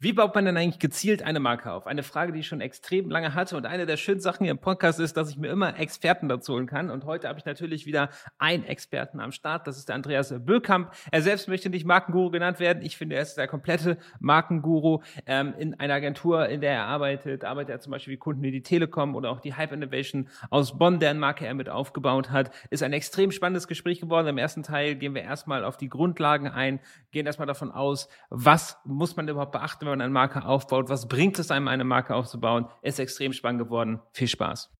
Wie baut man denn eigentlich gezielt eine Marke auf? Eine Frage, die ich schon extrem lange hatte. Und eine der schönen Sachen hier im Podcast ist, dass ich mir immer Experten dazu holen kann. Und heute habe ich natürlich wieder einen Experten am Start. Das ist der Andreas Bökamp. Er selbst möchte nicht Markenguru genannt werden. Ich finde, er ist der komplette Markenguru. Ähm, in einer Agentur, in der er arbeitet, arbeitet er zum Beispiel wie Kunden wie die Telekom oder auch die Hype Innovation aus Bonn, deren Marke er mit aufgebaut hat. Ist ein extrem spannendes Gespräch geworden. Im ersten Teil gehen wir erstmal auf die Grundlagen ein, gehen erstmal davon aus, was muss man überhaupt beachten, wenn man eine Marke aufbaut, was bringt es einem, eine Marke aufzubauen, ist extrem spannend geworden. Viel Spaß.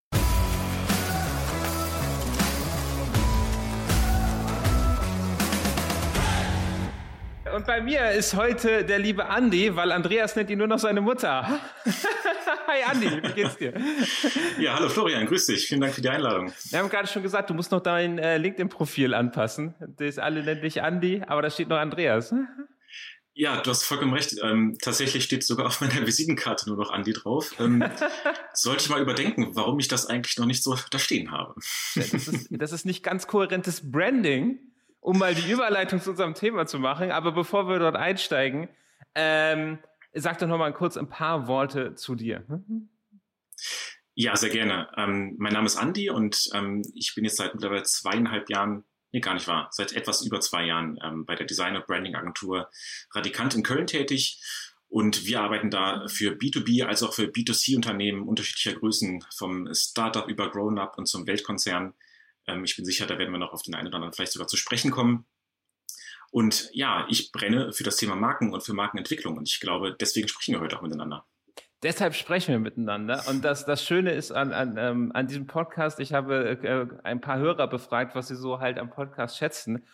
Und bei mir ist heute der liebe Andi, weil Andreas nennt ihn nur noch seine Mutter. Hi Andi, wie geht's dir? Ja, hallo Florian, grüß dich. Vielen Dank für die Einladung. Wir haben gerade schon gesagt, du musst noch dein äh, LinkedIn-Profil anpassen. Das alle nennen dich Andi, aber da steht noch Andreas. Ja, du hast vollkommen recht. Ähm, tatsächlich steht sogar auf meiner Visitenkarte nur noch Andi drauf. Ähm, sollte ich mal überdenken, warum ich das eigentlich noch nicht so da stehen habe. Das ist, das ist nicht ganz kohärentes Branding, um mal die Überleitung zu unserem Thema zu machen. Aber bevor wir dort einsteigen, ähm, sag doch noch mal kurz ein paar Worte zu dir. Ja, sehr gerne. Ähm, mein Name ist Andi und ähm, ich bin jetzt seit mittlerweile zweieinhalb Jahren nee, gar nicht wahr, seit etwas über zwei Jahren ähm, bei der Design- und Branding-Agentur Radikant in Köln tätig. Und wir arbeiten da für B2B als auch für B2C-Unternehmen unterschiedlicher Größen, vom Startup über Grown-Up und zum Weltkonzern. Ähm, ich bin sicher, da werden wir noch auf den einen oder anderen vielleicht sogar zu sprechen kommen. Und ja, ich brenne für das Thema Marken und für Markenentwicklung. Und ich glaube, deswegen sprechen wir heute auch miteinander. Deshalb sprechen wir miteinander. Und das, das Schöne ist an, an, ähm, an diesem Podcast, ich habe äh, ein paar Hörer befragt, was sie so halt am Podcast schätzen.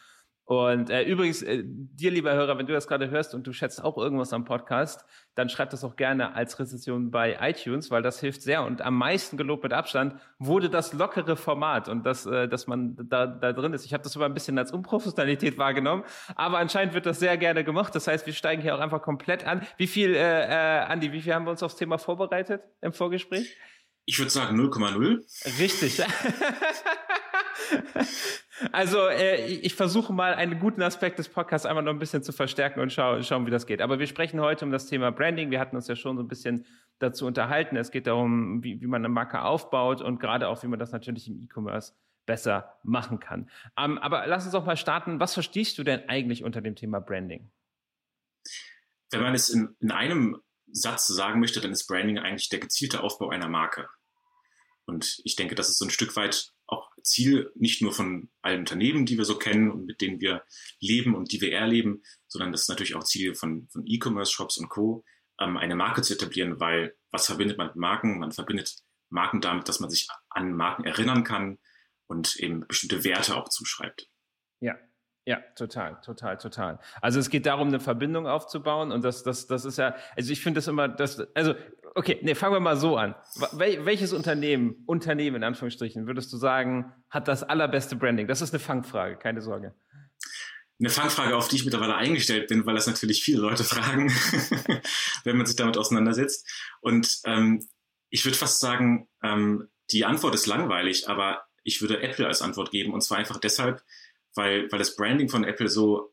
Und äh, übrigens, äh, dir, lieber Hörer, wenn du das gerade hörst und du schätzt auch irgendwas am Podcast, dann schreib das auch gerne als Rezension bei iTunes, weil das hilft sehr. Und am meisten gelobt mit Abstand wurde das lockere Format und das, äh, dass man da, da drin ist. Ich habe das immer ein bisschen als Unprofessionalität wahrgenommen, aber anscheinend wird das sehr gerne gemacht. Das heißt, wir steigen hier auch einfach komplett an. Wie viel, äh, äh, Andi, wie viel haben wir uns aufs Thema vorbereitet im Vorgespräch? Ich würde sagen 0,0. Richtig. Also äh, ich versuche mal einen guten Aspekt des Podcasts einmal noch ein bisschen zu verstärken und schau, schauen, wie das geht. Aber wir sprechen heute um das Thema Branding. Wir hatten uns ja schon so ein bisschen dazu unterhalten. Es geht darum, wie, wie man eine Marke aufbaut und gerade auch, wie man das natürlich im E-Commerce besser machen kann. Ähm, aber lass uns auch mal starten. Was verstehst du denn eigentlich unter dem Thema Branding? Wenn man es in, in einem Satz sagen möchte, dann ist Branding eigentlich der gezielte Aufbau einer Marke. Und ich denke, das ist so ein Stück weit Ziel nicht nur von allen Unternehmen, die wir so kennen und mit denen wir leben und die wir erleben, sondern das ist natürlich auch Ziel von, von E-Commerce-Shops und Co., ähm, eine Marke zu etablieren, weil was verbindet man mit Marken? Man verbindet Marken damit, dass man sich an Marken erinnern kann und eben bestimmte Werte auch zuschreibt. Ja, ja, total, total, total. Also es geht darum, eine Verbindung aufzubauen und das, das, das ist ja, also ich finde das immer, das, also okay, nee, fangen wir mal so an. Wel welches Unternehmen, Unternehmen in Anführungsstrichen, würdest du sagen, hat das allerbeste Branding? Das ist eine Fangfrage, keine Sorge. Eine Fangfrage, auf die ich mittlerweile eingestellt bin, weil das natürlich viele Leute fragen, wenn man sich damit auseinandersetzt. Und ähm, ich würde fast sagen, ähm, die Antwort ist langweilig, aber ich würde Apple als Antwort geben. Und zwar einfach deshalb, weil, weil das Branding von Apple so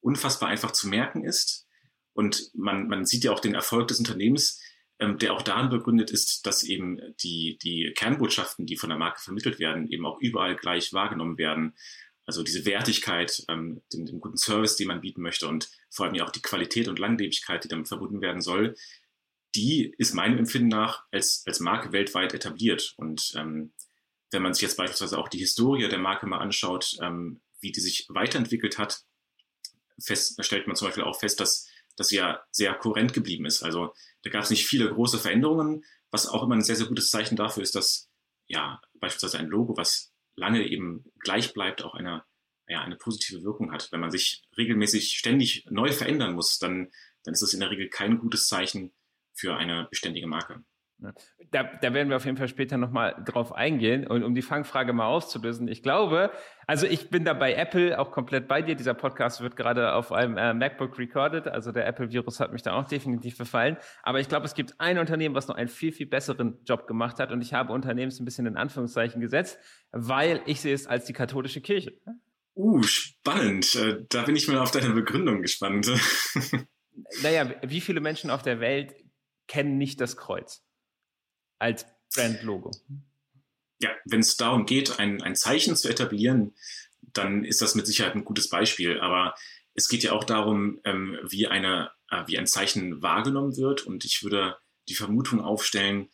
unfassbar einfach zu merken ist. Und man, man sieht ja auch den Erfolg des Unternehmens, ähm, der auch daran begründet ist, dass eben die, die Kernbotschaften, die von der Marke vermittelt werden, eben auch überall gleich wahrgenommen werden. Also diese Wertigkeit, ähm, den, den guten Service, den man bieten möchte und vor allem ja auch die Qualität und Langlebigkeit, die damit verbunden werden soll, die ist meinem Empfinden nach als, als Marke weltweit etabliert. Und ähm, wenn man sich jetzt beispielsweise auch die Historie der Marke mal anschaut, ähm, wie die sich weiterentwickelt hat, fest, stellt man zum Beispiel auch fest, dass das ja sehr kohärent geblieben ist. Also da gab es nicht viele große Veränderungen, was auch immer ein sehr, sehr gutes Zeichen dafür ist, dass ja beispielsweise ein Logo, was lange eben gleich bleibt, auch eine, ja, eine positive Wirkung hat. Wenn man sich regelmäßig ständig neu verändern muss, dann, dann ist das in der Regel kein gutes Zeichen für eine beständige Marke. Da, da werden wir auf jeden Fall später nochmal drauf eingehen und um die Fangfrage mal aufzulösen. Ich glaube, also ich bin da bei Apple auch komplett bei dir. Dieser Podcast wird gerade auf einem äh, MacBook recorded, also der Apple-Virus hat mich da auch definitiv befallen. Aber ich glaube, es gibt ein Unternehmen, was noch einen viel, viel besseren Job gemacht hat und ich habe Unternehmens ein bisschen in Anführungszeichen gesetzt, weil ich sehe es als die katholische Kirche. Uh, spannend. Äh, da bin ich mal auf deine Begründung gespannt. naja, wie viele Menschen auf der Welt kennen nicht das Kreuz als Brandlogo? Ja, wenn es darum geht, ein, ein Zeichen zu etablieren, dann ist das mit Sicherheit ein gutes Beispiel. Aber es geht ja auch darum, ähm, wie, eine, äh, wie ein Zeichen wahrgenommen wird. Und ich würde die Vermutung aufstellen,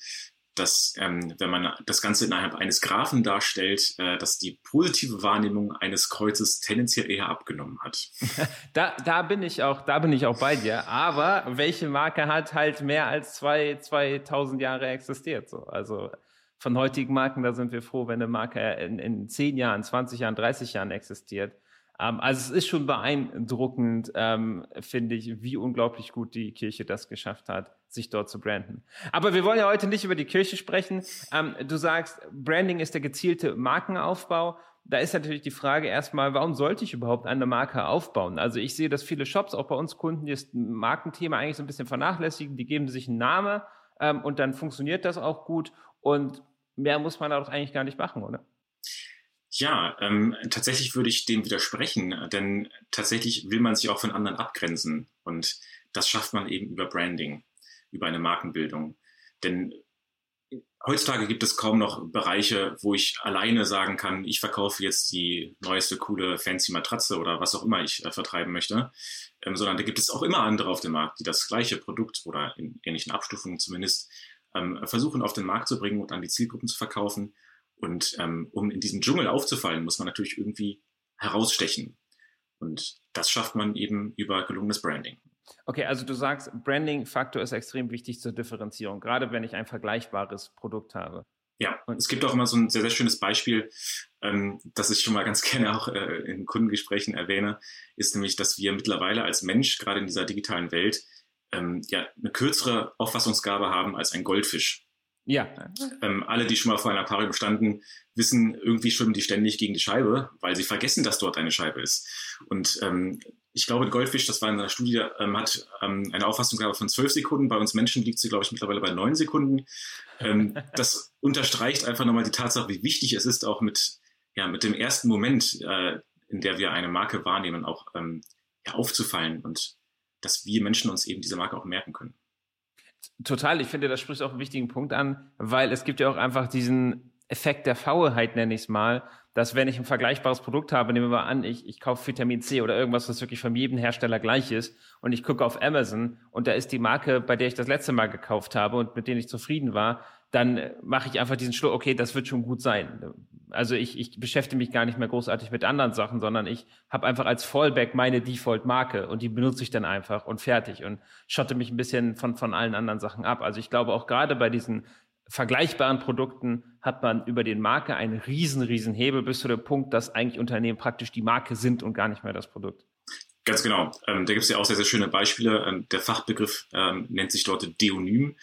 dass ähm, wenn man das Ganze innerhalb eines Graphen darstellt, äh, dass die positive Wahrnehmung eines Kreuzes tendenziell eher abgenommen hat. Da, da bin ich auch, da bin ich auch bei dir. Aber welche Marke hat halt mehr als zwei, 2000 Jahre existiert? So, also von heutigen Marken, da sind wir froh, wenn eine Marke in, in 10 Jahren, 20 Jahren, 30 Jahren existiert. Ähm, also es ist schon beeindruckend, ähm, finde ich, wie unglaublich gut die Kirche das geschafft hat, sich dort zu branden. Aber wir wollen ja heute nicht über die Kirche sprechen. Ähm, du sagst, Branding ist der gezielte Markenaufbau. Da ist natürlich die Frage erstmal, warum sollte ich überhaupt eine Marke aufbauen? Also ich sehe, dass viele Shops, auch bei uns Kunden, das Markenthema eigentlich so ein bisschen vernachlässigen. Die geben sich einen Namen ähm, und dann funktioniert das auch gut. Und mehr muss man da doch eigentlich gar nicht machen, oder? Ja, ähm, tatsächlich würde ich dem widersprechen, denn tatsächlich will man sich auch von anderen abgrenzen und das schafft man eben über Branding, über eine Markenbildung. Denn heutzutage gibt es kaum noch Bereiche, wo ich alleine sagen kann, ich verkaufe jetzt die neueste coole fancy Matratze oder was auch immer ich äh, vertreiben möchte, ähm, sondern da gibt es auch immer andere auf dem Markt, die das gleiche Produkt oder in ähnlichen Abstufungen zumindest ähm, versuchen auf den Markt zu bringen und an die Zielgruppen zu verkaufen. Und ähm, um in diesem Dschungel aufzufallen, muss man natürlich irgendwie herausstechen. Und das schafft man eben über gelungenes Branding. Okay, also du sagst, Branding-Faktor ist extrem wichtig zur Differenzierung, gerade wenn ich ein vergleichbares Produkt habe. Ja, und es gibt auch immer so ein sehr, sehr schönes Beispiel, ähm, das ich schon mal ganz gerne auch äh, in Kundengesprächen erwähne, ist nämlich, dass wir mittlerweile als Mensch, gerade in dieser digitalen Welt, ähm, ja, eine kürzere Auffassungsgabe haben als ein Goldfisch. Ja. Ähm, alle, die schon mal vor einem Aquarium standen, wissen, irgendwie schwimmen die ständig gegen die Scheibe, weil sie vergessen, dass dort eine Scheibe ist. Und ähm, ich glaube, Goldfisch, das war in einer Studie, ähm, hat ähm, eine Auffassungsgabe von zwölf Sekunden. Bei uns Menschen liegt sie, glaube ich, mittlerweile bei neun Sekunden. Ähm, das unterstreicht einfach nochmal die Tatsache, wie wichtig es ist, auch mit, ja, mit dem ersten Moment, äh, in der wir eine Marke wahrnehmen, auch ähm, ja, aufzufallen und dass wir Menschen uns eben diese Marke auch merken können. Total, ich finde, das spricht auch einen wichtigen Punkt an, weil es gibt ja auch einfach diesen Effekt der Fauheit, nenne ich es mal, dass wenn ich ein vergleichbares Produkt habe, nehmen wir mal an, ich, ich kaufe Vitamin C oder irgendwas, was wirklich von jedem Hersteller gleich ist und ich gucke auf Amazon und da ist die Marke, bei der ich das letzte Mal gekauft habe und mit denen ich zufrieden war, dann mache ich einfach diesen Schluss, okay, das wird schon gut sein. Also ich, ich beschäftige mich gar nicht mehr großartig mit anderen Sachen, sondern ich habe einfach als Fallback meine Default-Marke und die benutze ich dann einfach und fertig und schotte mich ein bisschen von, von allen anderen Sachen ab. Also ich glaube auch gerade bei diesen vergleichbaren Produkten hat man über den Marke einen riesen, riesen Hebel bis zu dem Punkt, dass eigentlich Unternehmen praktisch die Marke sind und gar nicht mehr das Produkt. Ganz genau. Ähm, da gibt es ja auch sehr, sehr schöne Beispiele. Ähm, der Fachbegriff ähm, nennt sich dort Deonym.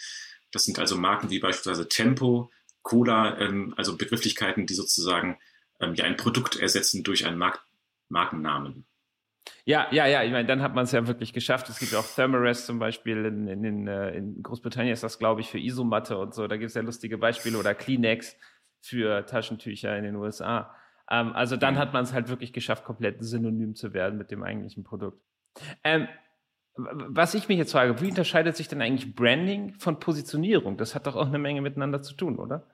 Das sind also Marken wie beispielsweise Tempo, Cola, ähm, also Begrifflichkeiten, die sozusagen ähm, ja ein Produkt ersetzen durch einen Mark Markennamen. Ja, ja, ja, ich meine, dann hat man es ja wirklich geschafft. Es gibt ja auch Thermarest zum Beispiel in, in, in, äh, in Großbritannien ist das, glaube ich, für Isomatte und so. Da gibt es ja lustige Beispiele oder Kleenex für Taschentücher in den USA. Ähm, also dann hat man es halt wirklich geschafft, komplett synonym zu werden mit dem eigentlichen Produkt. Ähm, was ich mich jetzt frage, wie unterscheidet sich denn eigentlich Branding von Positionierung? Das hat doch auch eine Menge miteinander zu tun, oder?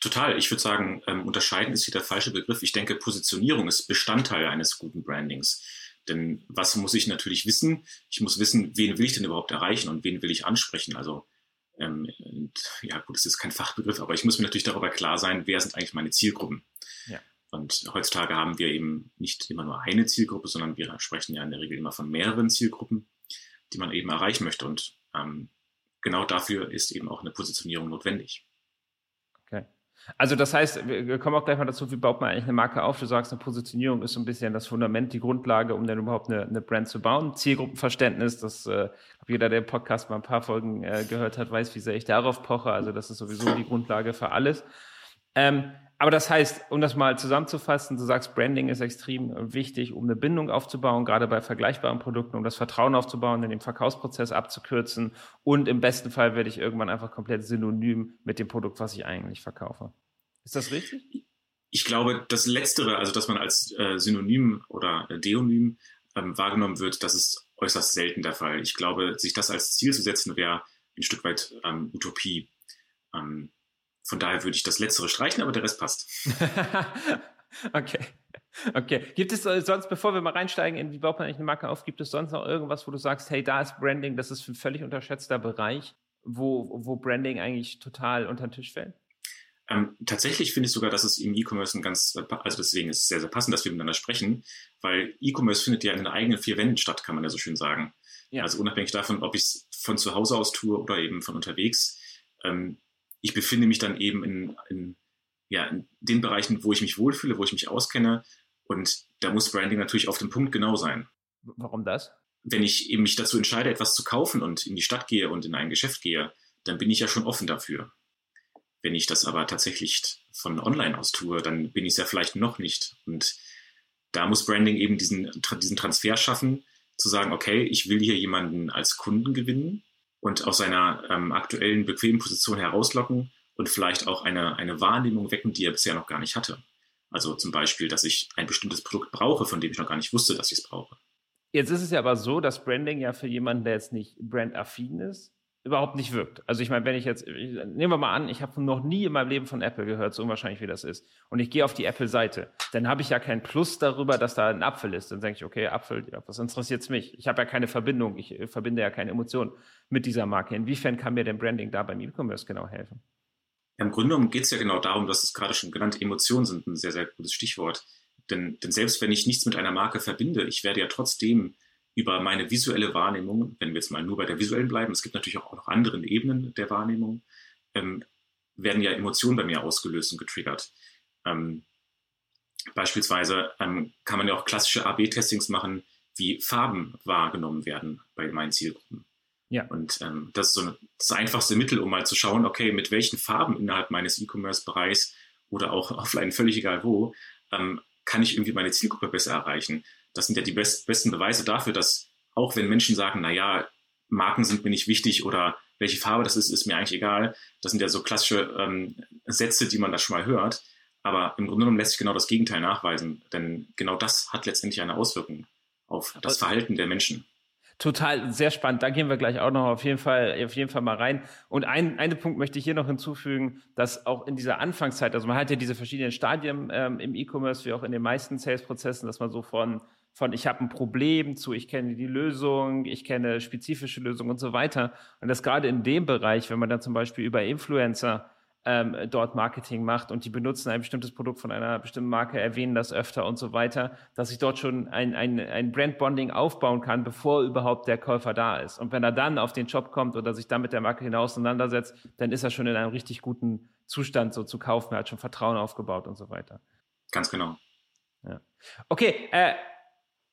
Total. Ich würde sagen, ähm, unterscheiden ist hier der falsche Begriff. Ich denke, Positionierung ist Bestandteil eines guten Brandings. Denn was muss ich natürlich wissen? Ich muss wissen, wen will ich denn überhaupt erreichen und wen will ich ansprechen? Also, ähm, ja gut, das ist kein Fachbegriff, aber ich muss mir natürlich darüber klar sein, wer sind eigentlich meine Zielgruppen. Ja. Und heutzutage haben wir eben nicht immer nur eine Zielgruppe, sondern wir sprechen ja in der Regel immer von mehreren Zielgruppen die man eben erreichen möchte. Und ähm, genau dafür ist eben auch eine Positionierung notwendig. Also das heißt, wir kommen auch gleich mal dazu, wie baut man eigentlich eine Marke auf? Du sagst, eine Positionierung ist so ein bisschen das Fundament, die Grundlage, um dann überhaupt eine, eine Brand zu bauen. Zielgruppenverständnis, das äh, jeder, der Podcast mal ein paar Folgen äh, gehört hat, weiß, wie sehr ich darauf poche. Also das ist sowieso die Grundlage für alles. Ähm, aber das heißt, um das mal zusammenzufassen, du sagst, Branding ist extrem wichtig, um eine Bindung aufzubauen, gerade bei vergleichbaren Produkten, um das Vertrauen aufzubauen, in dem Verkaufsprozess abzukürzen. Und im besten Fall werde ich irgendwann einfach komplett synonym mit dem Produkt, was ich eigentlich verkaufe. Ist das richtig? Ich glaube, das Letztere, also dass man als äh, Synonym oder äh, Deonym ähm, wahrgenommen wird, das ist äußerst selten der Fall. Ich glaube, sich das als Ziel zu setzen, wäre ein Stück weit ähm, Utopie. Ähm, von daher würde ich das Letztere streichen, aber der Rest passt. okay. Okay. Gibt es äh, sonst, bevor wir mal reinsteigen, in wie baut man eigentlich eine Marke auf, gibt es sonst noch irgendwas, wo du sagst, hey, da ist Branding, das ist ein völlig unterschätzter Bereich, wo, wo Branding eigentlich total unter den Tisch fällt? Ähm, tatsächlich finde ich sogar, dass es im E-Commerce ein ganz, also deswegen ist es sehr, sehr passend, dass wir miteinander sprechen, weil E-Commerce findet ja in den eigenen vier Wänden statt, kann man ja so schön sagen. Ja. Also unabhängig davon, ob ich es von zu Hause aus tue oder eben von unterwegs. Ähm, ich befinde mich dann eben in, in, ja, in den Bereichen, wo ich mich wohlfühle, wo ich mich auskenne. Und da muss Branding natürlich auf dem Punkt genau sein. Warum das? Wenn ich eben mich dazu entscheide, etwas zu kaufen und in die Stadt gehe und in ein Geschäft gehe, dann bin ich ja schon offen dafür. Wenn ich das aber tatsächlich von online aus tue, dann bin ich es ja vielleicht noch nicht. Und da muss Branding eben diesen, diesen Transfer schaffen, zu sagen, okay, ich will hier jemanden als Kunden gewinnen und aus seiner ähm, aktuellen bequemen Position herauslocken und vielleicht auch eine, eine Wahrnehmung wecken, die er bisher noch gar nicht hatte. Also zum Beispiel, dass ich ein bestimmtes Produkt brauche, von dem ich noch gar nicht wusste, dass ich es brauche. Jetzt ist es ja aber so, dass Branding ja für jemanden, der jetzt nicht brandaffin ist, überhaupt nicht wirkt. Also ich meine, wenn ich jetzt, nehmen wir mal an, ich habe noch nie in meinem Leben von Apple gehört, so unwahrscheinlich wie das ist, und ich gehe auf die Apple-Seite, dann habe ich ja kein Plus darüber, dass da ein Apfel ist. Dann denke ich, okay, Apfel, ja, was interessiert's mich? Ich habe ja keine Verbindung, ich äh, verbinde ja keine Emotion mit dieser Marke. Inwiefern kann mir denn Branding da beim E-Commerce genau helfen? Im Grunde geht es ja genau darum, dass es gerade schon genannt, Emotionen sind ein sehr, sehr gutes Stichwort. Denn, denn selbst wenn ich nichts mit einer Marke verbinde, ich werde ja trotzdem über meine visuelle Wahrnehmung, wenn wir jetzt mal nur bei der visuellen bleiben, es gibt natürlich auch noch andere Ebenen der Wahrnehmung, ähm, werden ja Emotionen bei mir ausgelöst und getriggert. Ähm, beispielsweise ähm, kann man ja auch klassische AB-Testings machen, wie Farben wahrgenommen werden bei meinen Zielgruppen. Ja. Und ähm, das ist so eine, das einfachste Mittel, um mal zu schauen, okay, mit welchen Farben innerhalb meines E-Commerce-Bereichs oder auch offline, völlig egal wo, ähm, kann ich irgendwie meine Zielgruppe besser erreichen das sind ja die best, besten Beweise dafür, dass auch wenn Menschen sagen, na ja, Marken sind mir nicht wichtig oder welche Farbe das ist, ist mir eigentlich egal. Das sind ja so klassische ähm, Sätze, die man da schon mal hört. Aber im Grunde genommen lässt sich genau das Gegenteil nachweisen, denn genau das hat letztendlich eine Auswirkung auf das Verhalten der Menschen. Total, sehr spannend. Da gehen wir gleich auch noch auf jeden Fall, auf jeden Fall mal rein. Und ein, einen Punkt möchte ich hier noch hinzufügen, dass auch in dieser Anfangszeit, also man hat ja diese verschiedenen Stadien ähm, im E-Commerce, wie auch in den meisten Sales-Prozessen, dass man so von von ich habe ein Problem zu ich kenne die Lösung, ich kenne spezifische Lösungen und so weiter. Und das gerade in dem Bereich, wenn man dann zum Beispiel über Influencer ähm, dort Marketing macht und die benutzen ein bestimmtes Produkt von einer bestimmten Marke, erwähnen das öfter und so weiter, dass ich dort schon ein, ein, ein Brand-Bonding aufbauen kann, bevor überhaupt der Käufer da ist. Und wenn er dann auf den Job kommt oder sich dann mit der Marke hinaus auseinandersetzt, dann ist er schon in einem richtig guten Zustand, so zu kaufen. Er hat schon Vertrauen aufgebaut und so weiter. Ganz genau. Ja. Okay, äh,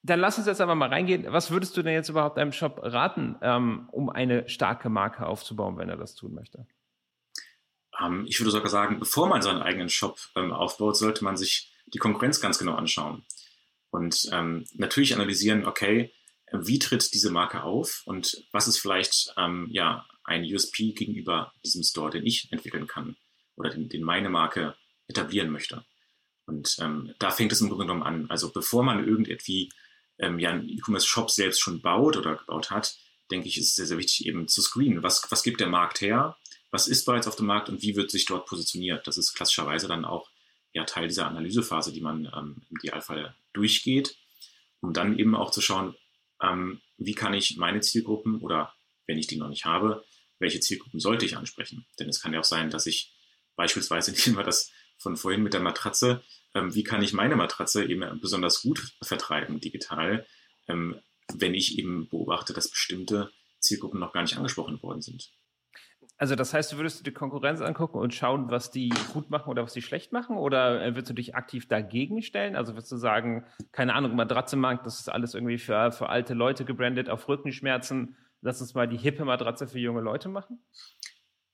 dann lass uns jetzt einfach mal reingehen. Was würdest du denn jetzt überhaupt einem Shop raten, ähm, um eine starke Marke aufzubauen, wenn er das tun möchte? Ähm, ich würde sogar sagen, bevor man seinen eigenen Shop ähm, aufbaut, sollte man sich die Konkurrenz ganz genau anschauen. Und ähm, natürlich analysieren, okay, wie tritt diese Marke auf und was ist vielleicht ähm, ja, ein USP gegenüber diesem Store, den ich entwickeln kann oder den, den meine Marke etablieren möchte. Und ähm, da fängt es im Grunde genommen an. Also bevor man irgendwie ähm, ja einen E-Commerce-Shop selbst schon baut oder gebaut hat, denke ich, ist es sehr, sehr wichtig eben zu screenen. Was, was gibt der Markt her? Was ist bereits auf dem Markt und wie wird sich dort positioniert? Das ist klassischerweise dann auch ja, Teil dieser Analysephase, die man ähm, im Idealfall durchgeht, um dann eben auch zu schauen, ähm, wie kann ich meine Zielgruppen oder wenn ich die noch nicht habe, welche Zielgruppen sollte ich ansprechen? Denn es kann ja auch sein, dass ich beispielsweise, nehmen wir das von vorhin mit der Matratze, ähm, wie kann ich meine Matratze eben besonders gut vertreiben digital, ähm, wenn ich eben beobachte, dass bestimmte Zielgruppen noch gar nicht angesprochen worden sind. Also das heißt, du würdest die Konkurrenz angucken und schauen, was die gut machen oder was die schlecht machen? Oder äh, würdest du dich aktiv dagegen stellen? Also würdest du sagen, keine Ahnung, Matratzenmarkt, das ist alles irgendwie für, für alte Leute gebrandet auf Rückenschmerzen. Lass uns mal die hippe Matratze für junge Leute machen?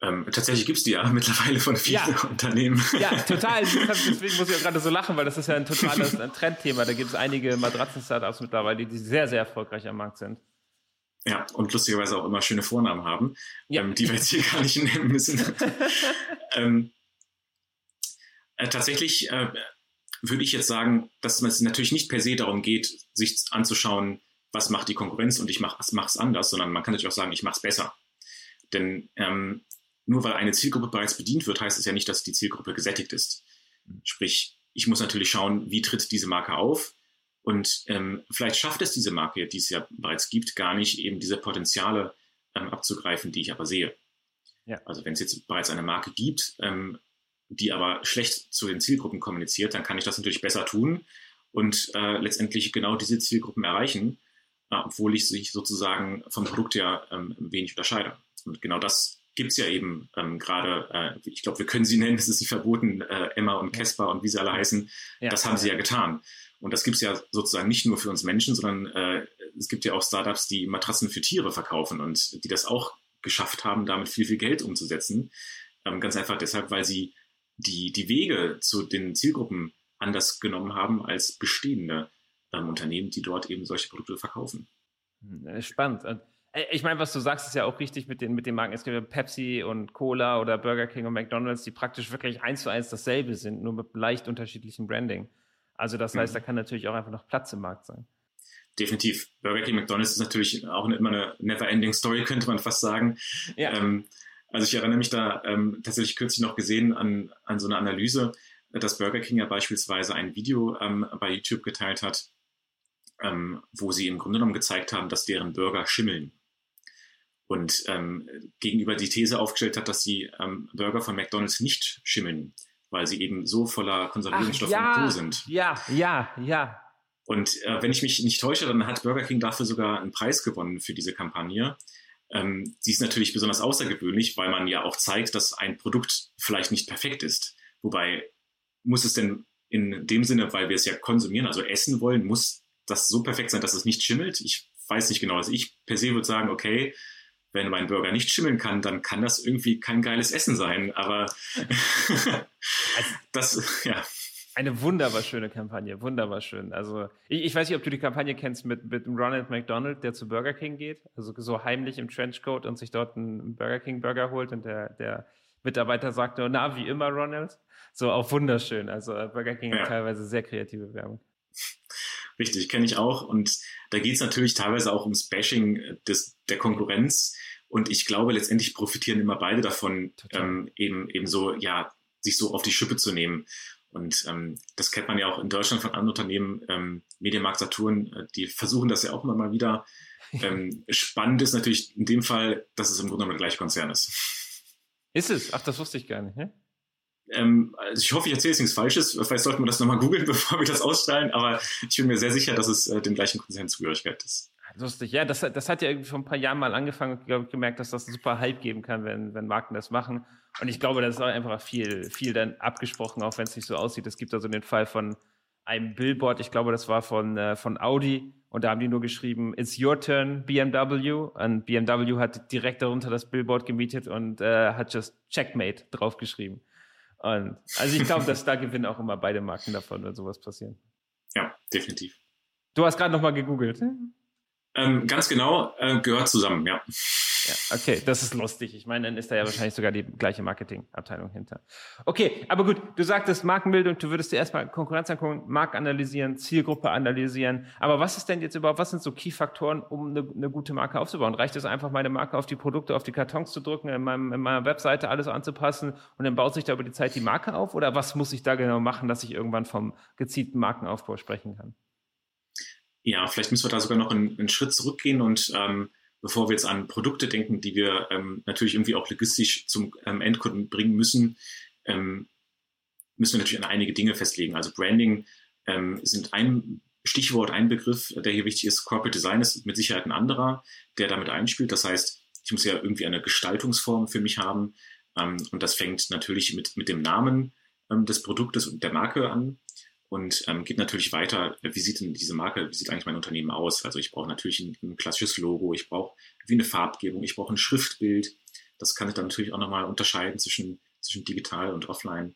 Ähm, tatsächlich gibt es die ja mittlerweile von vielen ja. Unternehmen. Ja, total. Deswegen muss ich auch gerade so lachen, weil das ist ja ein totales ein Trendthema. Da gibt es einige Matratzen-Startups mittlerweile, die sehr, sehr erfolgreich am Markt sind. Ja, und lustigerweise auch immer schöne Vornamen haben, ja. ähm, die wir jetzt hier gar nicht nennen müssen. ähm, äh, tatsächlich äh, würde ich jetzt sagen, dass es natürlich nicht per se darum geht, sich anzuschauen, was macht die Konkurrenz und ich mache es anders, sondern man kann natürlich auch sagen, ich mache es besser. Denn ähm, nur weil eine Zielgruppe bereits bedient wird, heißt es ja nicht, dass die Zielgruppe gesättigt ist. Sprich, ich muss natürlich schauen, wie tritt diese Marke auf und ähm, vielleicht schafft es diese Marke, die es ja bereits gibt, gar nicht, eben diese Potenziale ähm, abzugreifen, die ich aber sehe. Ja. Also wenn es jetzt bereits eine Marke gibt, ähm, die aber schlecht zu den Zielgruppen kommuniziert, dann kann ich das natürlich besser tun und äh, letztendlich genau diese Zielgruppen erreichen, äh, obwohl ich sich sozusagen vom Produkt her ähm, wenig unterscheide. Und genau das gibt es ja eben ähm, gerade, äh, ich glaube, wir können sie nennen, es ist nicht verboten, äh, Emma und Caspar und wie sie alle heißen, ja. das haben sie ja getan. Und das gibt es ja sozusagen nicht nur für uns Menschen, sondern äh, es gibt ja auch Startups, die Matratzen für Tiere verkaufen und die das auch geschafft haben, damit viel, viel Geld umzusetzen. Ähm, ganz einfach deshalb, weil sie die, die Wege zu den Zielgruppen anders genommen haben als bestehende ähm, Unternehmen, die dort eben solche Produkte verkaufen. Hm, spannend. Äh, ich meine, was du sagst, ist ja auch richtig mit den, mit den Marken. Es gibt ja Pepsi und Cola oder Burger King und McDonalds, die praktisch wirklich eins zu eins dasselbe sind, nur mit leicht unterschiedlichem Branding. Also das heißt, mhm. da kann natürlich auch einfach noch Platz im Markt sein. Definitiv. Burger King, McDonalds ist natürlich auch immer eine never-ending Story, könnte man fast sagen. Ja. Ähm, also ich erinnere mich da ähm, tatsächlich kürzlich noch gesehen an, an so eine Analyse, dass Burger King ja beispielsweise ein Video ähm, bei YouTube geteilt hat, ähm, wo sie im Grunde genommen gezeigt haben, dass deren Burger schimmeln. Und ähm, gegenüber die These aufgestellt hat, dass die ähm, Burger von McDonald's nicht schimmeln, weil sie eben so voller Konservierungsstoffe ja, und Co. sind. Ja, ja, ja. Und äh, wenn ich mich nicht täusche, dann hat Burger King dafür sogar einen Preis gewonnen für diese Kampagne. Ähm, sie ist natürlich besonders außergewöhnlich, weil man ja auch zeigt, dass ein Produkt vielleicht nicht perfekt ist. Wobei muss es denn in dem Sinne, weil wir es ja konsumieren, also essen wollen, muss das so perfekt sein, dass es nicht schimmelt? Ich weiß nicht genau. Also ich per se würde sagen, okay, wenn mein Burger nicht schimmeln kann, dann kann das irgendwie kein geiles Essen sein. Aber das, ja. Eine wunderbar schöne Kampagne, wunderbar schön. Also ich, ich, weiß nicht, ob du die Kampagne kennst mit, mit Ronald McDonald, der zu Burger King geht, also so heimlich im Trenchcoat und sich dort einen Burger King Burger holt und der, der Mitarbeiter sagt nur, na, wie immer, Ronald. So auch wunderschön. Also Burger King ja. hat teilweise sehr kreative Werbung. Richtig, kenne ich auch. Und da geht es natürlich teilweise auch ums Bashing des, der Konkurrenz. Und ich glaube, letztendlich profitieren immer beide davon, ähm, eben, eben so, ja, sich so auf die Schippe zu nehmen. Und ähm, das kennt man ja auch in Deutschland von anderen Unternehmen, ähm, Medienmarkt Saturn, äh, die versuchen das ja auch immer mal wieder. Ähm, spannend ist natürlich in dem Fall, dass es im Grunde genommen der gleiche Konzern ist. Ist es? Ach, das wusste ich gar nicht. Ne? Ähm, also ich hoffe, ich erzähle jetzt nichts Falsches. Vielleicht sollten wir das nochmal googeln, bevor wir das ausstrahlen. Aber ich bin mir sehr sicher, dass es äh, dem gleichen Konzern zugehörigkeit ist. Lustig, ja, das, das hat ja irgendwie vor ein paar Jahren mal angefangen und glaube gemerkt, dass das einen super Hype geben kann, wenn, wenn Marken das machen. Und ich glaube, das ist auch einfach viel, viel dann abgesprochen, auch wenn es nicht so aussieht. Es gibt also den Fall von einem Billboard, ich glaube, das war von, äh, von Audi, und da haben die nur geschrieben, it's your turn, BMW. Und BMW hat direkt darunter das Billboard gemietet und äh, hat just Checkmate draufgeschrieben. Und also ich glaube, dass da gewinnen auch immer beide Marken davon, wenn sowas passiert. Ja, definitiv. Du hast gerade nochmal gegoogelt. Ähm, ganz genau, äh, gehört zusammen, ja. Ja, okay, das ist lustig. Ich meine, dann ist da ja wahrscheinlich sogar die gleiche Marketingabteilung hinter. Okay, aber gut, du sagtest Markenbildung, du würdest dir erstmal Konkurrenz angucken, Markt analysieren, Zielgruppe analysieren. Aber was ist denn jetzt überhaupt, was sind so Key-Faktoren, um eine, eine, gute Marke aufzubauen? Reicht es einfach, meine Marke auf die Produkte, auf die Kartons zu drücken, in, meinem, in meiner Webseite alles anzupassen und dann baut sich da über die Zeit die Marke auf? Oder was muss ich da genau machen, dass ich irgendwann vom gezielten Markenaufbau sprechen kann? Ja, vielleicht müssen wir da sogar noch einen, einen Schritt zurückgehen und ähm, bevor wir jetzt an Produkte denken, die wir ähm, natürlich irgendwie auch logistisch zum ähm, Endkunden bringen müssen, ähm, müssen wir natürlich an einige Dinge festlegen. Also Branding ähm, sind ein Stichwort, ein Begriff, der hier wichtig ist. Corporate Design ist mit Sicherheit ein anderer, der damit einspielt. Das heißt, ich muss ja irgendwie eine Gestaltungsform für mich haben. Ähm, und das fängt natürlich mit, mit dem Namen ähm, des Produktes und der Marke an und ähm, geht natürlich weiter, wie sieht denn diese Marke, wie sieht eigentlich mein Unternehmen aus? Also ich brauche natürlich ein, ein klassisches Logo, ich brauche wie eine Farbgebung, ich brauche ein Schriftbild. Das kann ich dann natürlich auch nochmal unterscheiden zwischen, zwischen digital und offline.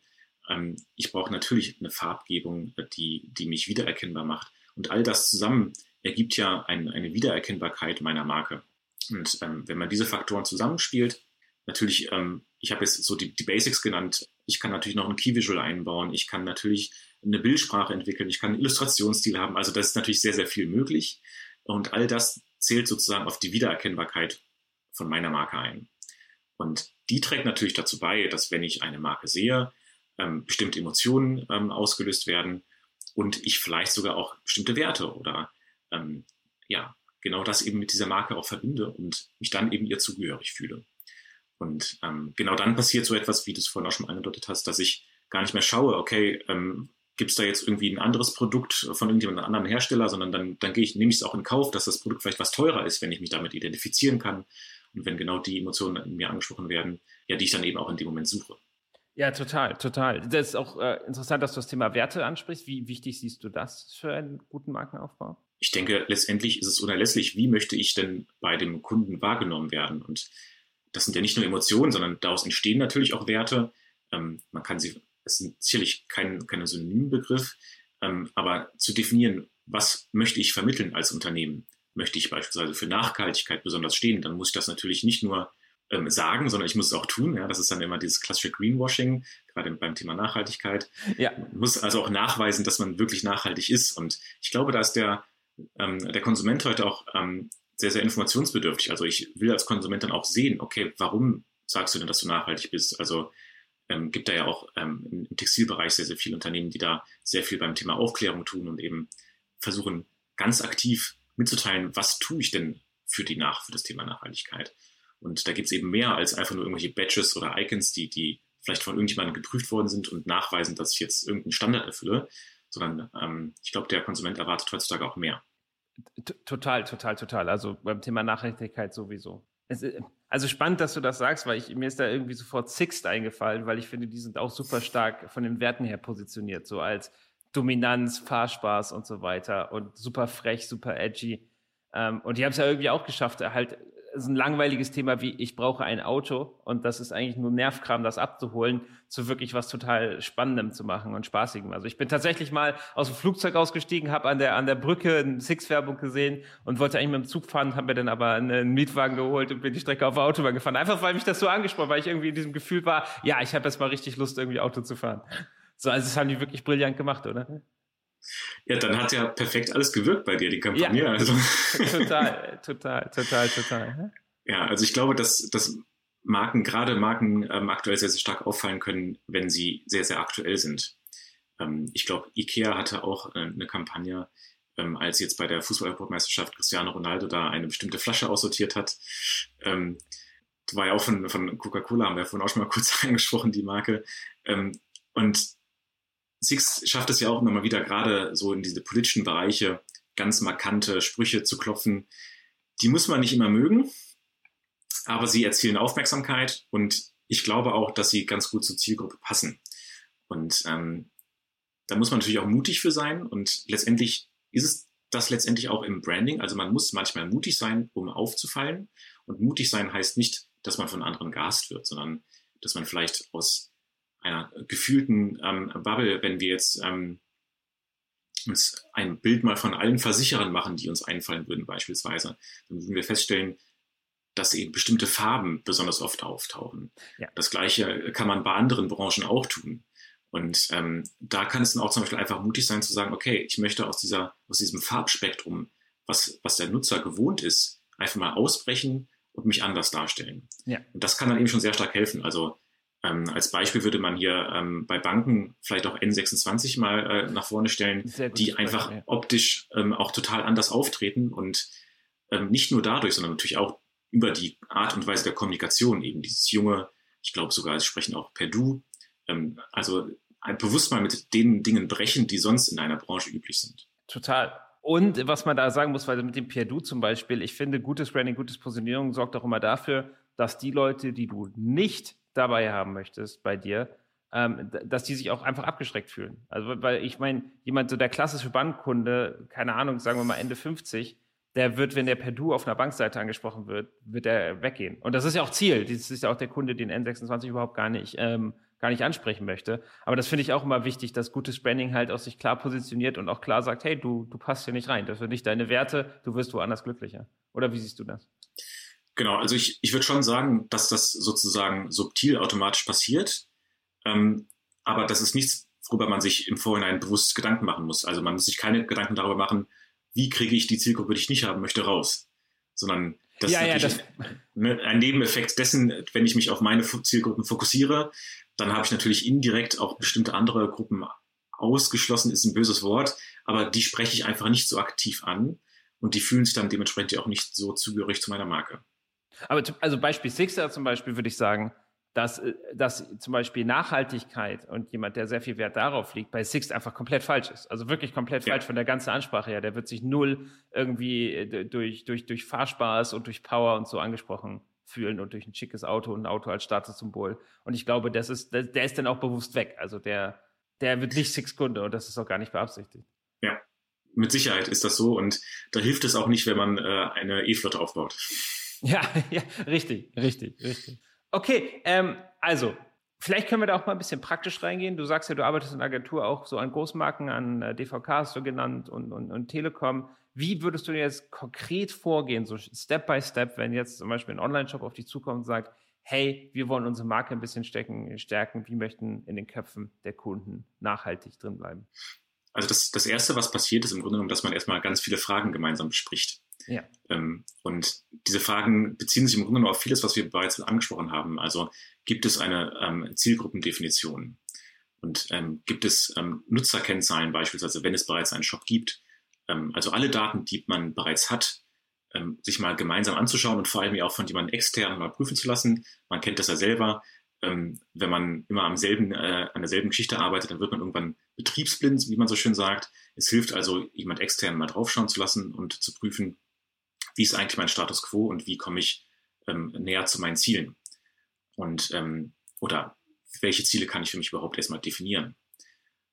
Ähm, ich brauche natürlich eine Farbgebung, die, die mich wiedererkennbar macht. Und all das zusammen ergibt ja ein, eine Wiedererkennbarkeit meiner Marke. Und ähm, wenn man diese Faktoren zusammenspielt, natürlich, ähm, ich habe jetzt so die, die Basics genannt, ich kann natürlich noch ein Key Visual einbauen, ich kann natürlich eine Bildsprache entwickeln, ich kann einen Illustrationsstil haben. Also das ist natürlich sehr, sehr viel möglich. Und all das zählt sozusagen auf die Wiedererkennbarkeit von meiner Marke ein. Und die trägt natürlich dazu bei, dass wenn ich eine Marke sehe, ähm, bestimmte Emotionen ähm, ausgelöst werden und ich vielleicht sogar auch bestimmte Werte oder ähm, ja, genau das eben mit dieser Marke auch verbinde und mich dann eben ihr zugehörig fühle. Und ähm, genau dann passiert so etwas, wie du es vorhin auch schon angedeutet hast, dass ich gar nicht mehr schaue, okay, ähm, gibt es da jetzt irgendwie ein anderes Produkt von irgendjemandem anderen Hersteller, sondern dann, dann gehe ich, nehme ich es auch in Kauf, dass das Produkt vielleicht was teurer ist, wenn ich mich damit identifizieren kann und wenn genau die Emotionen in mir angesprochen werden, ja, die ich dann eben auch in dem Moment suche. Ja, total, total. Das ist auch äh, interessant, dass du das Thema Werte ansprichst. Wie wichtig siehst du das für einen guten Markenaufbau? Ich denke, letztendlich ist es unerlässlich, wie möchte ich denn bei dem Kunden wahrgenommen werden? Und das sind ja nicht nur Emotionen, sondern daraus entstehen natürlich auch Werte. Ähm, man kann sie, ist sicherlich kein, kein Synonymbegriff, ähm, aber zu definieren, was möchte ich vermitteln als Unternehmen? Möchte ich beispielsweise für Nachhaltigkeit besonders stehen, dann muss ich das natürlich nicht nur ähm, sagen, sondern ich muss es auch tun. Ja, das ist dann immer dieses klassische Greenwashing, gerade beim Thema Nachhaltigkeit. Ja. Man muss also auch nachweisen, dass man wirklich nachhaltig ist. Und ich glaube, da ist der, ähm, der Konsument heute auch ähm, sehr, sehr informationsbedürftig. Also ich will als Konsument dann auch sehen, okay, warum sagst du denn, dass du nachhaltig bist? Also ähm, gibt da ja auch ähm, im Textilbereich sehr, sehr viele Unternehmen, die da sehr viel beim Thema Aufklärung tun und eben versuchen, ganz aktiv mitzuteilen, was tue ich denn für die Nach, für das Thema Nachhaltigkeit. Und da gibt es eben mehr als einfach nur irgendwelche Badges oder Icons, die, die vielleicht von irgendjemandem geprüft worden sind und nachweisen, dass ich jetzt irgendeinen Standard erfülle, sondern ähm, ich glaube, der Konsument erwartet heutzutage auch mehr. Total, total, total. Also beim Thema Nachhaltigkeit sowieso. Es, äh, also spannend, dass du das sagst, weil ich, mir ist da irgendwie sofort Sixt eingefallen, weil ich finde, die sind auch super stark von den Werten her positioniert, so als Dominanz, Fahrspaß und so weiter und super frech, super edgy. Ähm, und die haben es ja irgendwie auch geschafft, halt ist ein langweiliges Thema wie ich brauche ein Auto und das ist eigentlich nur Nervkram, das abzuholen, zu wirklich was total Spannendem zu machen und Spaßigem. Also ich bin tatsächlich mal aus dem Flugzeug ausgestiegen, habe an der an der Brücke eine Six-Werbung gesehen und wollte eigentlich mit dem Zug fahren, habe mir dann aber einen Mietwagen geholt und bin die Strecke auf der Autobahn gefahren. Einfach weil mich das so angesprochen, weil ich irgendwie in diesem Gefühl war, ja, ich habe jetzt mal richtig Lust, irgendwie Auto zu fahren. So, also das haben die wirklich brillant gemacht, oder? Ja, dann hat ja perfekt alles gewirkt bei dir, die Kampagne. Ja, also. Total, total, total, total. Ja, also ich glaube, dass, dass Marken, gerade Marken ähm, aktuell sehr, sehr stark auffallen können, wenn sie sehr, sehr aktuell sind. Ähm, ich glaube, IKEA hatte auch äh, eine Kampagne, ähm, als jetzt bei der Fußball-Europameisterschaft Cristiano Ronaldo da eine bestimmte Flasche aussortiert hat. Ähm, war ja auch von, von Coca-Cola, haben wir vorhin auch schon mal kurz angesprochen, die Marke. Ähm, und Six schafft es ja auch immer mal wieder gerade so in diese politischen Bereiche ganz markante Sprüche zu klopfen. Die muss man nicht immer mögen, aber sie erzielen Aufmerksamkeit und ich glaube auch, dass sie ganz gut zur Zielgruppe passen. Und ähm, da muss man natürlich auch mutig für sein und letztendlich ist es das letztendlich auch im Branding. Also man muss manchmal mutig sein, um aufzufallen. Und mutig sein heißt nicht, dass man von anderen gehasst wird, sondern dass man vielleicht aus einer gefühlten ähm, Bubble, wenn wir jetzt ähm, uns ein Bild mal von allen Versicherern machen, die uns einfallen würden beispielsweise, dann würden wir feststellen, dass eben bestimmte Farben besonders oft auftauchen. Ja. Das gleiche kann man bei anderen Branchen auch tun. Und ähm, da kann es dann auch zum Beispiel einfach mutig sein zu sagen, okay, ich möchte aus, dieser, aus diesem Farbspektrum, was, was der Nutzer gewohnt ist, einfach mal ausbrechen und mich anders darstellen. Ja. Und das kann dann eben schon sehr stark helfen. Also ähm, als Beispiel würde man hier ähm, bei Banken vielleicht auch N26 mal äh, nach vorne stellen, die einfach Frage, ja. optisch ähm, auch total anders auftreten und ähm, nicht nur dadurch, sondern natürlich auch über die Art und Weise der Kommunikation, eben dieses junge, ich glaube sogar, sie sprechen auch per Du, ähm, also bewusst mal mit den Dingen brechen, die sonst in einer Branche üblich sind. Total. Und was man da sagen muss, weil mit dem Per Du zum Beispiel, ich finde, gutes Branding, gutes Positionierung sorgt auch immer dafür, dass die Leute, die du nicht dabei haben möchtest bei dir, ähm, dass die sich auch einfach abgeschreckt fühlen. Also, weil ich meine, jemand, so der klassische Bankkunde, keine Ahnung, sagen wir mal Ende 50, der wird, wenn der per Du auf einer Bankseite angesprochen wird, wird er weggehen. Und das ist ja auch Ziel. Das ist ja auch der Kunde, den N26 überhaupt gar nicht, ähm, gar nicht ansprechen möchte. Aber das finde ich auch immer wichtig, dass gutes Branding halt auch sich klar positioniert und auch klar sagt, hey, du, du passt hier nicht rein. Das sind nicht deine Werte, du wirst woanders glücklicher. Oder wie siehst du das? Genau, also ich, ich würde schon sagen, dass das sozusagen subtil automatisch passiert. Ähm, aber das ist nichts, worüber man sich im Vorhinein bewusst Gedanken machen muss. Also man muss sich keine Gedanken darüber machen, wie kriege ich die Zielgruppe, die ich nicht haben möchte, raus, sondern das ja, ist natürlich ja, das ein Nebeneffekt dessen, wenn ich mich auf meine Zielgruppen fokussiere, dann habe ich natürlich indirekt auch bestimmte andere Gruppen ausgeschlossen, ist ein böses Wort, aber die spreche ich einfach nicht so aktiv an und die fühlen sich dann dementsprechend auch nicht so zugehörig zu meiner Marke. Aber also Beispiel Sixer zum Beispiel würde ich sagen, dass, äh, dass zum Beispiel Nachhaltigkeit und jemand, der sehr viel Wert darauf liegt, bei Sixt einfach komplett falsch ist. Also wirklich komplett ja. falsch von der ganzen Ansprache her. Der wird sich null irgendwie äh, durch, durch, durch Fahrspaß und durch Power und so angesprochen fühlen und durch ein schickes Auto und ein Auto als Statussymbol. Und ich glaube, das ist, der ist dann auch bewusst weg. Also der, der wird nicht Six-Kunde und das ist auch gar nicht beabsichtigt. Ja, mit Sicherheit ist das so und da hilft es auch nicht, wenn man äh, eine E-Flotte aufbaut. Ja, ja, richtig, richtig, richtig. Okay, ähm, also vielleicht können wir da auch mal ein bisschen praktisch reingehen. Du sagst ja, du arbeitest in der Agentur auch so an Großmarken, an äh, DVK hast du genannt und, und, und Telekom. Wie würdest du jetzt konkret vorgehen, so Step by Step, wenn jetzt zum Beispiel ein Online-Shop auf dich zukommt und sagt, hey, wir wollen unsere Marke ein bisschen stecken, stärken, wir möchten in den Köpfen der Kunden nachhaltig drin bleiben? Also das, das Erste, was passiert, ist im Grunde genommen, dass man erstmal ganz viele Fragen gemeinsam bespricht. Ja. Ähm, und diese Fragen beziehen sich im Grunde auf vieles, was wir bereits angesprochen haben. Also gibt es eine ähm, Zielgruppendefinition? Und ähm, gibt es ähm, Nutzerkennzahlen beispielsweise, wenn es bereits einen Shop gibt? Ähm, also alle Daten, die man bereits hat, ähm, sich mal gemeinsam anzuschauen und vor allem auch von jemandem extern mal prüfen zu lassen. Man kennt das ja selber. Wenn man immer am selben, äh, an derselben Geschichte arbeitet, dann wird man irgendwann betriebsblind, wie man so schön sagt. Es hilft also, jemand extern mal draufschauen zu lassen und zu prüfen, wie ist eigentlich mein Status quo und wie komme ich ähm, näher zu meinen Zielen? Und ähm, oder welche Ziele kann ich für mich überhaupt erstmal definieren?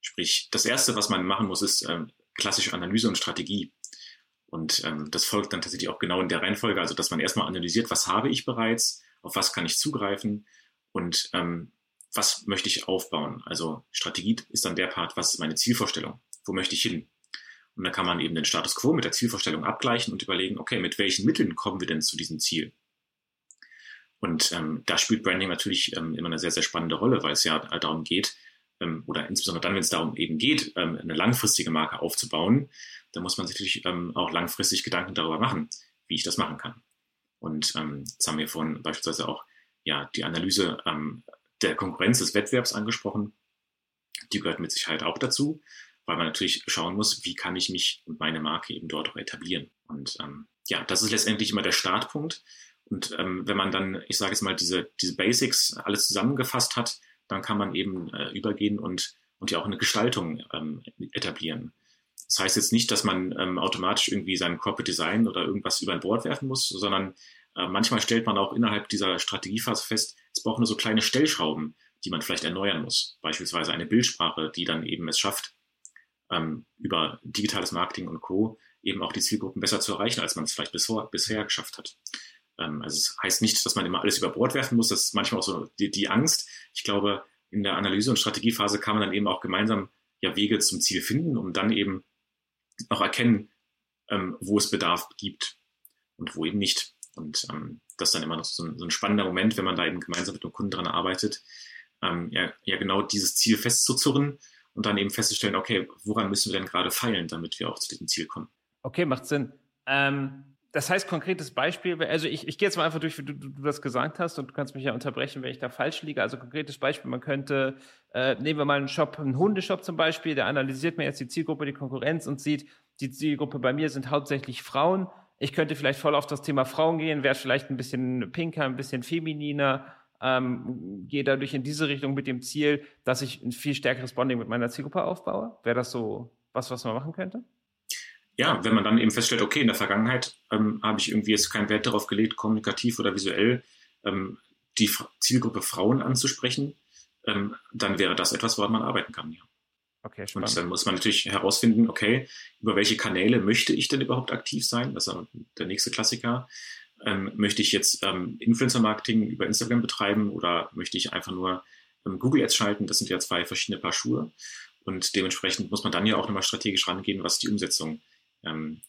Sprich, das erste, was man machen muss, ist ähm, klassische Analyse und Strategie. Und ähm, das folgt dann tatsächlich auch genau in der Reihenfolge, also dass man erstmal analysiert, was habe ich bereits, auf was kann ich zugreifen und ähm, was möchte ich aufbauen. Also Strategie ist dann der Part, was ist meine Zielvorstellung, wo möchte ich hin. Und da kann man eben den Status quo mit der Zielvorstellung abgleichen und überlegen, okay, mit welchen Mitteln kommen wir denn zu diesem Ziel? Und ähm, da spielt Branding natürlich ähm, immer eine sehr, sehr spannende Rolle, weil es ja darum geht, ähm, oder insbesondere dann, wenn es darum eben geht, ähm, eine langfristige Marke aufzubauen, da muss man sich natürlich ähm, auch langfristig Gedanken darüber machen, wie ich das machen kann. Und ähm, jetzt haben wir vorhin beispielsweise auch ja, die Analyse ähm, der Konkurrenz des Wettbewerbs angesprochen. Die gehört mit Sicherheit auch dazu weil man natürlich schauen muss, wie kann ich mich und meine Marke eben dort auch etablieren. Und ähm, ja, das ist letztendlich immer der Startpunkt. Und ähm, wenn man dann, ich sage jetzt mal, diese, diese Basics alles zusammengefasst hat, dann kann man eben äh, übergehen und, und ja auch eine Gestaltung ähm, etablieren. Das heißt jetzt nicht, dass man ähm, automatisch irgendwie sein Corporate Design oder irgendwas über ein Bord werfen muss, sondern äh, manchmal stellt man auch innerhalb dieser Strategiephase fest, es braucht nur so kleine Stellschrauben, die man vielleicht erneuern muss. Beispielsweise eine Bildsprache, die dann eben es schafft, ähm, über digitales Marketing und Co. eben auch die Zielgruppen besser zu erreichen, als man es vielleicht bisher, bisher geschafft hat. Ähm, also es heißt nicht, dass man immer alles über Bord werfen muss, das ist manchmal auch so die, die Angst. Ich glaube, in der Analyse- und Strategiephase kann man dann eben auch gemeinsam ja Wege zum Ziel finden, um dann eben auch erkennen, ähm, wo es Bedarf gibt und wo eben nicht. Und ähm, das ist dann immer noch so ein, so ein, spannender Moment, wenn man da eben gemeinsam mit dem Kunden dran arbeitet, ähm, ja, ja genau dieses Ziel festzuzurren und dann eben festzustellen, okay, woran müssen wir denn gerade feilen, damit wir auch zu diesem Ziel kommen. Okay, macht Sinn. Ähm, das heißt, konkretes Beispiel, also ich, ich gehe jetzt mal einfach durch, wie du, du, du, das gesagt hast und du kannst mich ja unterbrechen, wenn ich da falsch liege. Also konkretes Beispiel, man könnte, äh, nehmen wir mal einen Shop, einen Hundeshop zum Beispiel, der analysiert mir jetzt die Zielgruppe, die Konkurrenz und sieht, die Zielgruppe bei mir sind hauptsächlich Frauen. Ich könnte vielleicht voll auf das Thema Frauen gehen, wäre vielleicht ein bisschen pinker, ein bisschen femininer ähm, gehe dadurch in diese Richtung mit dem Ziel, dass ich ein viel stärkeres Bonding mit meiner Zielgruppe aufbaue? Wäre das so was, was man machen könnte? Ja, wenn man dann eben feststellt, okay, in der Vergangenheit ähm, habe ich irgendwie jetzt keinen Wert darauf gelegt, kommunikativ oder visuell ähm, die Zielgruppe Frauen anzusprechen, ähm, dann wäre das etwas, woran man arbeiten kann. Ja. Okay, spannend. Und dann muss man natürlich herausfinden, okay, über welche Kanäle möchte ich denn überhaupt aktiv sein? Das ist der nächste Klassiker ähm, möchte ich jetzt ähm, Influencer-Marketing über Instagram betreiben oder möchte ich einfach nur ähm, Google Ads schalten? Das sind ja zwei verschiedene Paar Schuhe. Und dementsprechend muss man dann ja auch nochmal strategisch rangehen, was die Umsetzung ähm,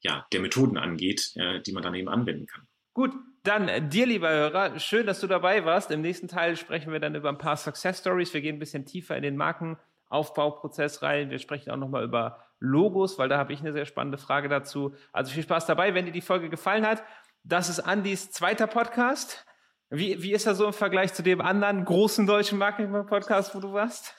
ja, der Methoden angeht, äh, die man dann eben anwenden kann. Gut, dann äh, dir, lieber Hörer, schön, dass du dabei warst. Im nächsten Teil sprechen wir dann über ein paar Success Stories. Wir gehen ein bisschen tiefer in den Marken Aufbauprozess rein. Wir sprechen auch nochmal über Logos, weil da habe ich eine sehr spannende Frage dazu. Also viel Spaß dabei, wenn dir die Folge gefallen hat. Das ist Andys zweiter Podcast. Wie, wie ist er so im Vergleich zu dem anderen großen deutschen Marketing-Podcast, wo du warst?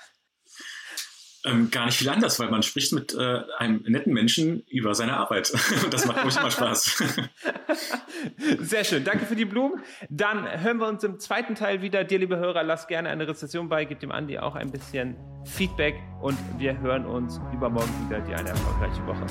Ähm, gar nicht viel anders, weil man spricht mit äh, einem netten Menschen über seine Arbeit. Und das macht mich immer Spaß. Sehr schön. Danke für die Blumen. Dann hören wir uns im zweiten Teil wieder. Dir, liebe Hörer, lass gerne eine Rezession bei. Gib dem Andi auch ein bisschen Feedback. Und wir hören uns übermorgen wieder. Dir eine erfolgreiche Woche.